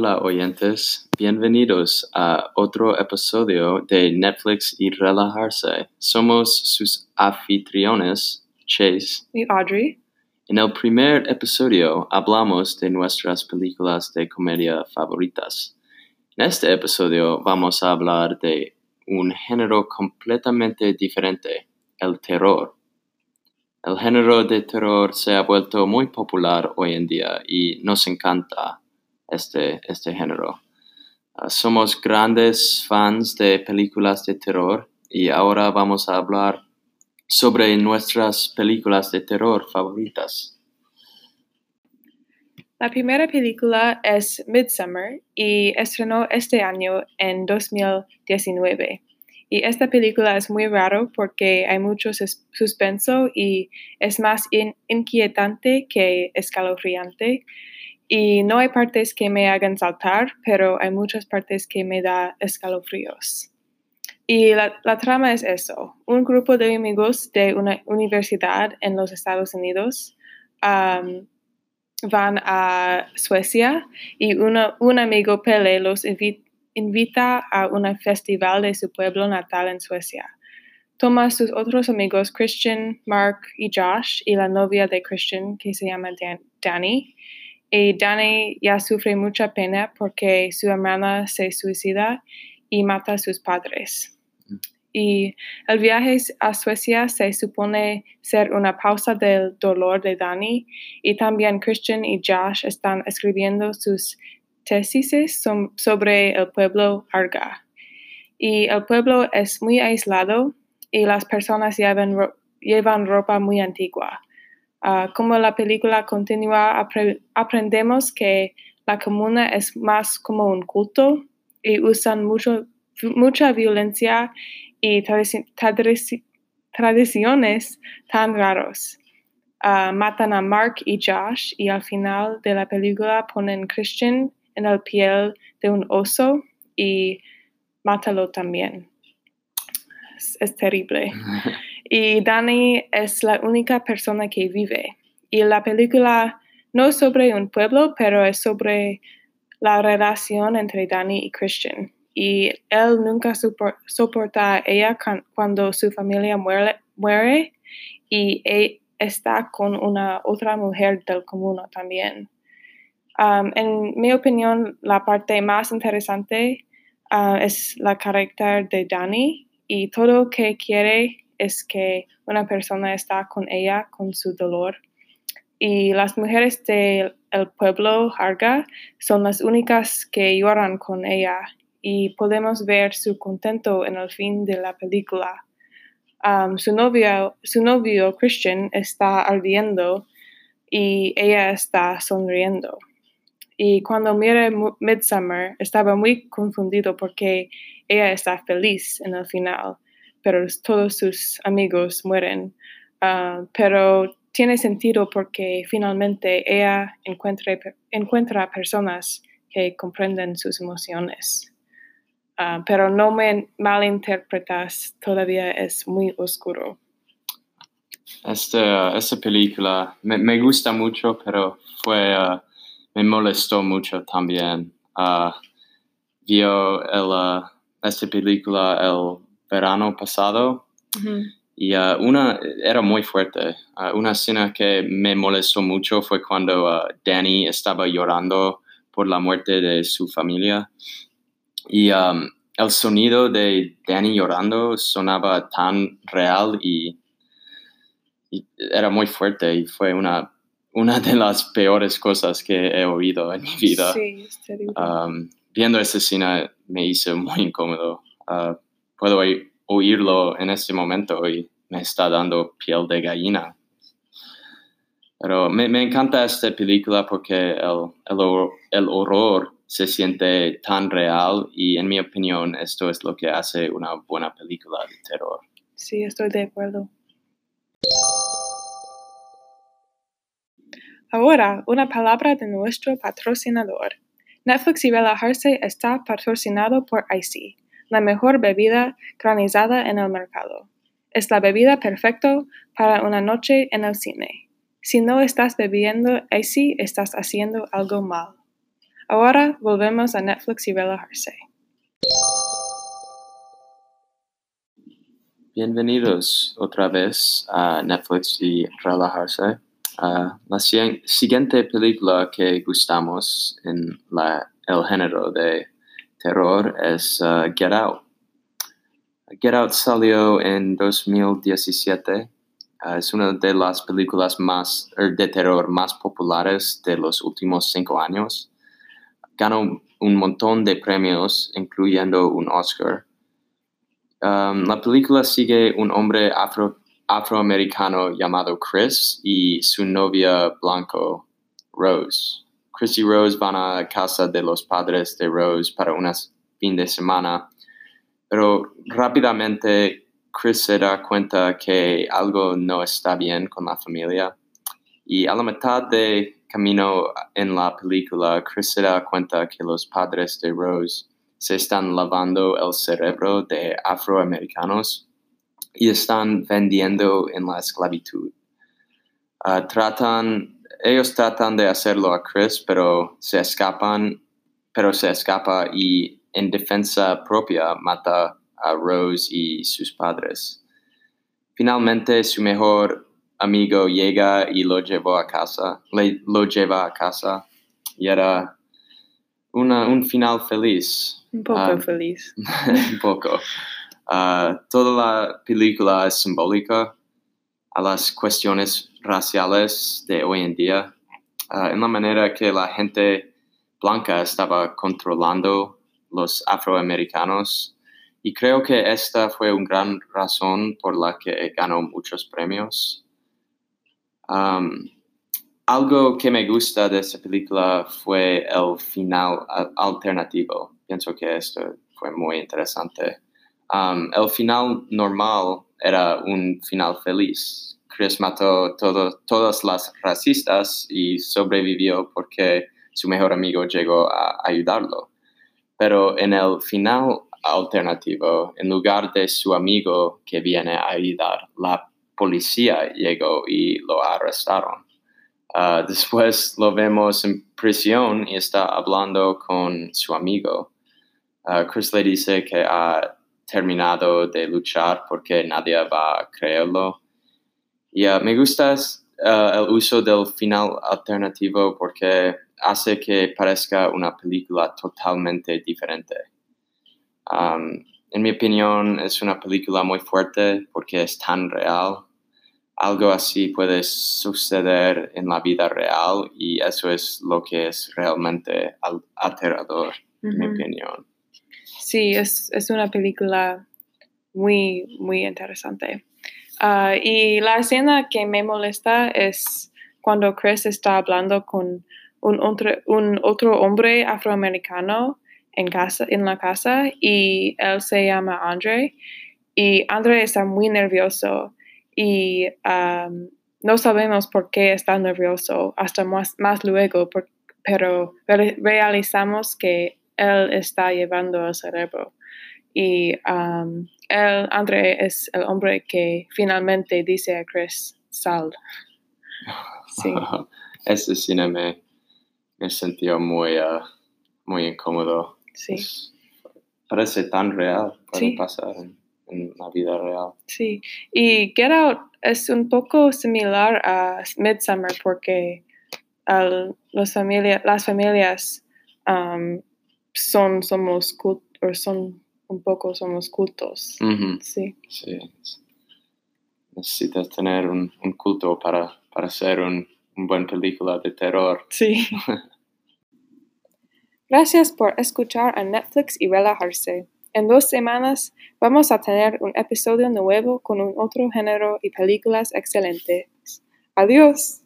Hola oyentes, bienvenidos a otro episodio de Netflix y Relajarse. Somos sus anfitriones, Chase y Audrey. En el primer episodio hablamos de nuestras películas de comedia favoritas. En este episodio vamos a hablar de un género completamente diferente, el terror. El género de terror se ha vuelto muy popular hoy en día y nos encanta este, este género. Ah, somos grandes fans de películas de terror y ahora vamos a hablar sobre nuestras películas de terror favoritas. La primera película es Midsummer y estrenó este año en 2019. Y esta película es muy raro porque hay mucho suspenso y es más inquietante que escalofriante. Y no hay partes que me hagan saltar, pero hay muchas partes que me da escalofríos. Y la, trama es eso. Un grupo de amigos de una universidad en los Estados Unidos van a Suecia y un amigo Pele los invita a un festival de su pueblo natal en Suecia. Toma a sus otros amigos Christian, Mark y Josh y la novia de Christian que se llama Dan Danny y Danny ya sufre mucha pena porque su hermana se suicida y mata a sus padres. Y el viaje a Suecia se supone ser una pausa del dolor de Danny y también Christian y Josh están escribiendo sus tesis sobre el pueblo Arga. Y el pueblo es muy aislado y las personas llevan ropa muy antigua. Ah, como la película continúa, aprendemos que la comuna es más como un culto y usan mucho, mucha violencia y tradiciones tan raros. Ah, matan a Mark y Josh y al final de la película ponen Christian en el piel de un oso y mátalo también. es terrible. y Danny es la única persona que vive. Y la película no es sobre un pueblo, pero es sobre la relación entre Danny y Christian. Y él nunca soporta a ella cuando su familia muere, y él está con una otra mujer del común también. Um, en mi opinión, la parte más interesante uh, es la carácter de Danny y todo lo que quiere es que una persona está con ella con su dolor. Y las mujeres del pueblo Harga son las únicas que lloran con ella y podemos ver su contento en el fin de la película. Um, su, novio, su novio Christian está ardiendo y ella está sonriendo. Y cuando miré Midsummer estaba muy confundido porque ella está feliz en el final, pero todos sus amigos mueren. Ah, pero tiene sentido porque finalmente ella encuentra, personas que comprenden sus emociones. Ah, pero no me malinterpretas, todavía es muy oscuro. Esta, esta película me, me, gusta mucho, pero fue, ah, me molestó mucho también. vio el, esta película el verano pasado y uh, una era muy fuerte. Uh, una escena que me molestó mucho fue cuando uh, Danny estaba llorando por la muerte de su familia y um, el sonido de Danny llorando sonaba tan real y, era muy fuerte y fue una, una de las peores cosas que he oído en mi vida. Sí, es um, viendo esa escena me hizo muy incómodo. Uh, puedo oírlo en este momento y me está dando piel de gallina. Pero me, encanta esta película porque el, el, horror se siente tan real y en mi opinión esto es lo que hace una buena película de terror. Sí, estoy de acuerdo. Ahora, una palabra de nuestro patrocinador. Netflix y Relajarse está patrocinado por IC, la mejor bebida granizada en el mercado. Es la bebida perfecta para una noche en el cine. Si no estás bebiendo IC, estás haciendo algo mal. Ahora volvemos a Netflix y relajarse. Bienvenidos otra vez a Netflix y relajarse. Ah, la si- siguiente película que gustamos en la, el género de terror es ah, Get Out. Get Out salió en 2017. Ah, es una de las películas más er, de terror más populares de los últimos cinco años. Ganó un montón de premios, incluyendo un Oscar. Um, la película sigue un hombre afro, afroamericano llamado Chris y su novia blanco, Rose. Chris y Rose van a casa de los padres de Rose para unas fin de semana, pero rápidamente Chris se da cuenta que algo no está bien con la familia y a la mitad de camino en la película, Chris se da cuenta que los padres de Rose se están lavando el cerebro de afroamericanos y están vendiendo en la esclavitud. Ah, tratan, ellos tratan de hacerlo a Chris, pero se escapan, pero se escapa y en defensa propia mata a Rose y sus padres. Finalmente su mejor amigo llega y lo llevó a casa, le- lo lleva a casa y era una, un final feliz. Un poco Ah, feliz. un poco. Ah, toda la película es simbólica a las cuestiones raciales de hoy en día, ah, en la manera que la gente blanca estaba controlando los afroamericanos. Y creo que esta fue una gran razón por la que ganó muchos premios. Algo que me gusta de esta película fue el final alternativo. Pienso que esto fue muy interesante. El final normal era un final feliz. Chris mató todo, todas las racistas y sobrevivió porque su mejor amigo llegó a ayudarlo. Pero en el final alternativo, en lugar de su amigo que viene a ayudar, la policía llegó y lo arrestaron. Ah, después lo vemos en prisión y está hablando con su amigo. Ah, Chris le dice que ha terminado de luchar porque nadie va a creerlo. Y ah, me gusta ah, el uso del final alternativo porque hace que parezca una película totalmente diferente. Um, en mi opinión, es una película muy fuerte porque es tan real. Algo así puede suceder en la vida real y eso es lo que es realmente al- aterrador, en mi opinión. Sí, es, es una película muy, muy interesante. Ah, y la escena que me molesta es cuando Chris está hablando con un otro, un otro hombre afroamericano en, casa, en la casa y él se llama Andre y Andre está muy nervioso y no sabemos por qué está nervioso hasta más, más luego, pero re- realizamos que él está llevando el cerebro. Y um, él, André es el hombre que finalmente dice a Chris, sal. Sí. Ese cine me, me sintió muy, ah, muy incómodo. Sí, Es- parece tan real, puede Sí. pasar en, en la vida real. sí. Y Get Out es un poco similar a Midsummer porque al- los familia, las familias um, son, somos o son un poco somos cultos. Sí, Sí. Necesitas tener un, un culto para, para hacer un, un buen película de terror. sí. Gracias por escuchar a Netflix y relajarse. En dos semanas vamos a tener un episodio nuevo con un otro género y películas excelentes. Adiós.